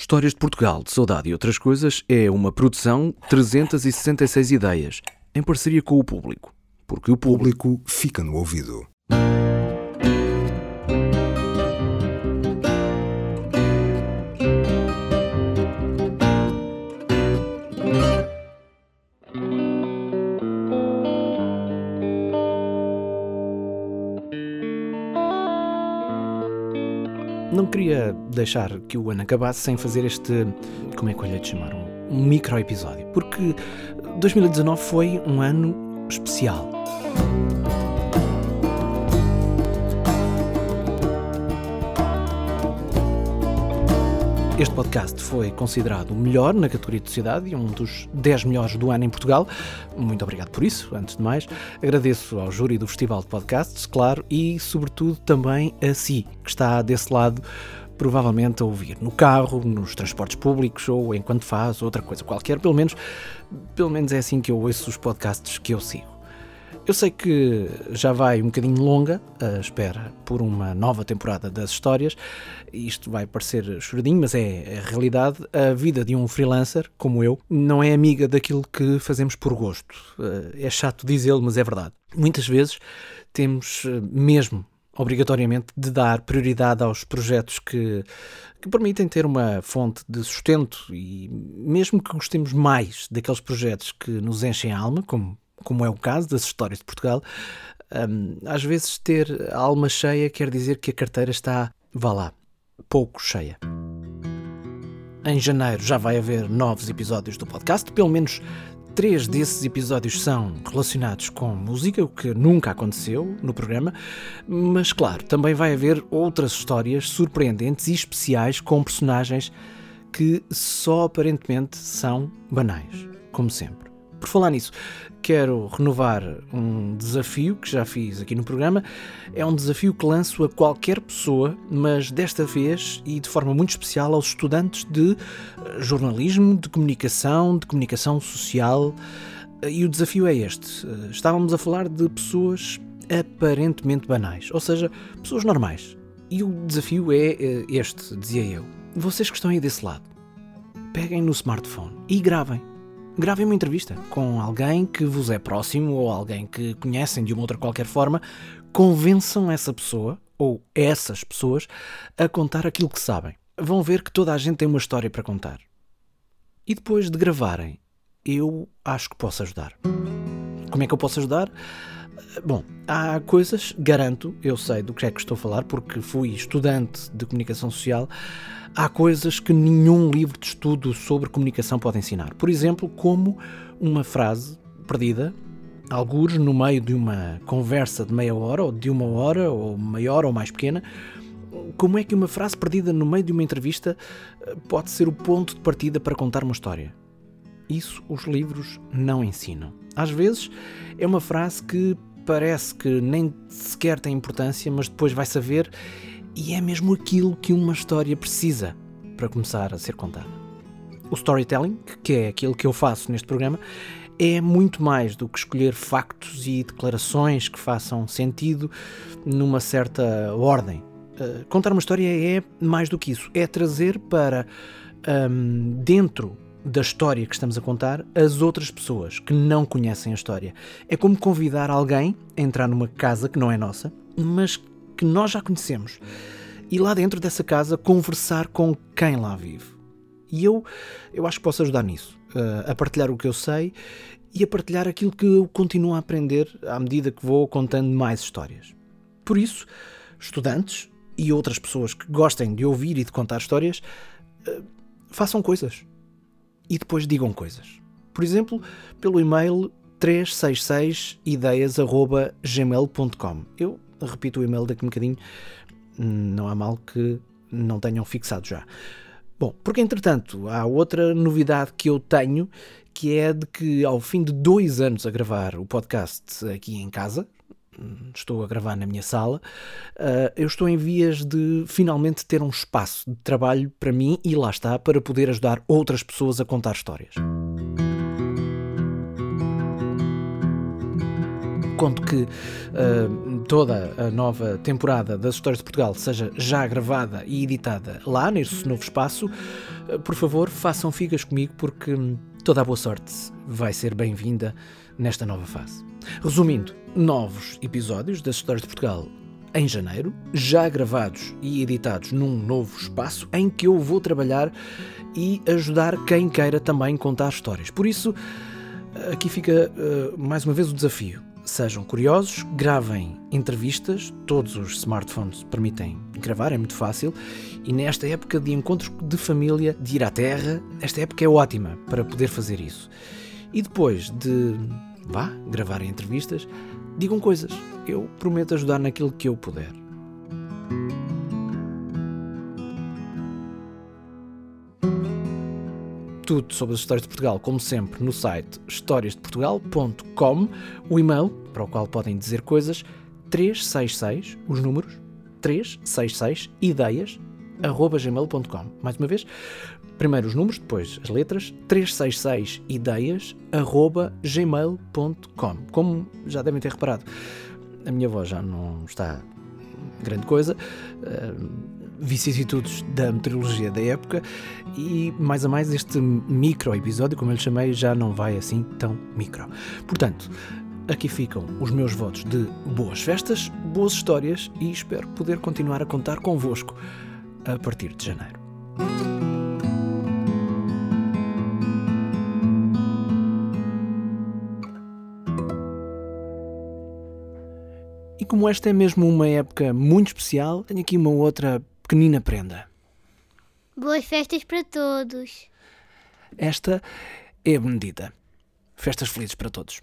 Histórias de Portugal, de Saudade e outras coisas é uma produção 366 ideias, em parceria com o público. Porque o público fica no ouvido. Não queria deixar que o ano acabasse sem fazer este. Como é que eu lhe de chamar? Um, um micro episódio. Porque 2019 foi um ano especial. Este podcast foi considerado o melhor na categoria de sociedade e um dos 10 melhores do ano em Portugal. Muito obrigado por isso, antes de mais. Agradeço ao júri do Festival de Podcasts, claro, e sobretudo também a si, que está desse lado, provavelmente a ouvir no carro, nos transportes públicos ou enquanto faz outra coisa qualquer. Pelo menos, pelo menos é assim que eu ouço os podcasts que eu sigo. Eu sei que já vai um bocadinho longa a espera por uma nova temporada das histórias. Isto vai parecer choradinho, mas é a realidade. A vida de um freelancer, como eu, não é amiga daquilo que fazemos por gosto. Eh, É chato dizê-lo, mas é verdade. Muitas vezes temos eh, mesmo obrigatoriamente de dar prioridade aos projetos que, que permitem ter uma fonte de sustento e mesmo que gostemos mais daqueles projetos que nos enchem a alma, como, como é o caso das histórias de Portugal, hum, às vezes ter a alma cheia quer dizer que a carteira está, vá lá, pouco cheia. Em janeiro já vai haver novos episódios do podcast, pelo menos três desses episódios são relacionados com música, o que nunca aconteceu no programa, mas claro, também vai haver outras histórias surpreendentes e especiais com personagens que só aparentemente são banais, como sempre. Por falar nisso, quero renovar um desafio que já fiz aqui no programa. É um desafio que lanço a qualquer pessoa, mas desta vez e de forma muito especial aos estudantes de eh, jornalismo, de comunicação, de comunicação social. Eh, E o desafio é este. Eh, Estávamos a falar de pessoas aparentemente banais, ou seja, pessoas normais. E o desafio é este, dizia eu. Vocês que estão aí desse lado, peguem no smartphone e gravem. Gravem uma entrevista com alguém que vos é próximo ou alguém que conhecem de uma outra qualquer forma. Convençam essa pessoa ou essas pessoas a contar aquilo que sabem. Vão ver que toda a gente tem uma história para contar. E depois de gravarem, eu acho que posso ajudar. Como é que eu posso ajudar? Bom, há coisas, garanto, eu sei do que é que estou a falar, porque fui estudante de comunicação social. Há coisas que nenhum livro de estudo sobre comunicação pode ensinar. Por exemplo, como uma frase perdida, alguns no meio de uma conversa de meia hora, ou de uma hora, ou maior ou mais pequena, como é que uma frase perdida no meio de uma entrevista eh, pode ser o ponto de partida para contar uma história? Isso os livros não ensinam. Às vezes é uma frase que parece que nem sequer tem importância, mas depois vai saber e é mesmo aquilo que uma história precisa para começar a ser contada. O storytelling, que é aquilo que eu faço neste programa, é muito mais do que escolher factos e declarações que façam sentido numa certa ordem. Uh, contar uma história é mais do que isso, é trazer para um, dentro da história que estamos a contar as outras pessoas que não conhecem a história. É como convidar alguém a entrar numa casa que não é nossa, mas que nós já conhecemos. E lá dentro dessa casa conversar com quem lá vive. E eu, eu acho que posso ajudar nisso, uh, a partilhar o que eu sei e a partilhar aquilo que eu continuo a aprender à medida que vou contando mais histórias. Por isso, estudantes e outras pessoas que gostem de ouvir e de contar histórias, uh, façam coisas e depois digam coisas. Por exemplo, pelo e-mail 366ideias.gmail.com. Eu repito o e-mail daqui um bocadinho, não há mal que não tenham fixado já. Bom, porque entretanto há outra novidade que eu tenho, que é de que ao fim de dois anos a gravar o podcast aqui em casa, estou a gravar na minha sala, uh, eu estou em vias de finalmente ter um espaço de trabalho para mim e lá está, para poder ajudar outras pessoas a contar histórias. Conto que uh, toda a nova temporada das Histórias de Portugal seja já gravada e editada lá, nesse novo espaço. Uh, por favor, façam figas comigo, porque toda a boa sorte vai ser bem-vinda nesta nova fase. Resumindo, novos episódios das Histórias de Portugal em janeiro, já gravados e editados num novo espaço em que eu vou trabalhar e ajudar quem queira também contar histórias. Por isso, aqui fica uh, mais uma vez o desafio. Sejam curiosos, gravem entrevistas, todos os smartphones permitem gravar, é muito fácil. E nesta época de encontros de família, de ir à terra, esta época é ótima para poder fazer isso. E depois de, vá, gravarem entrevistas, digam coisas. Eu prometo ajudar naquilo que eu puder. tudo sobre as histórias de Portugal, como sempre, no site historiasdeportugal.com, o e-mail para o qual podem dizer coisas 366, os números 366 ideias arroba gmail.com. Mais uma vez, primeiro os números, depois as letras 366 ideias arroba gmail.com. Como já devem ter reparado, a minha voz já não está grande coisa. Uh, vicissitudes da meteorologia da época e mais a mais este micro episódio, como eu lhe chamei, já não vai assim tão micro. Portanto, aqui ficam os meus votos de boas festas, boas histórias e espero poder continuar a contar convosco a partir de janeiro. Como esta é mesmo uma época muito especial, tenho aqui uma outra pequenina prenda. Boas festas para todos. Esta é a Benedita. Festas felizes para todos.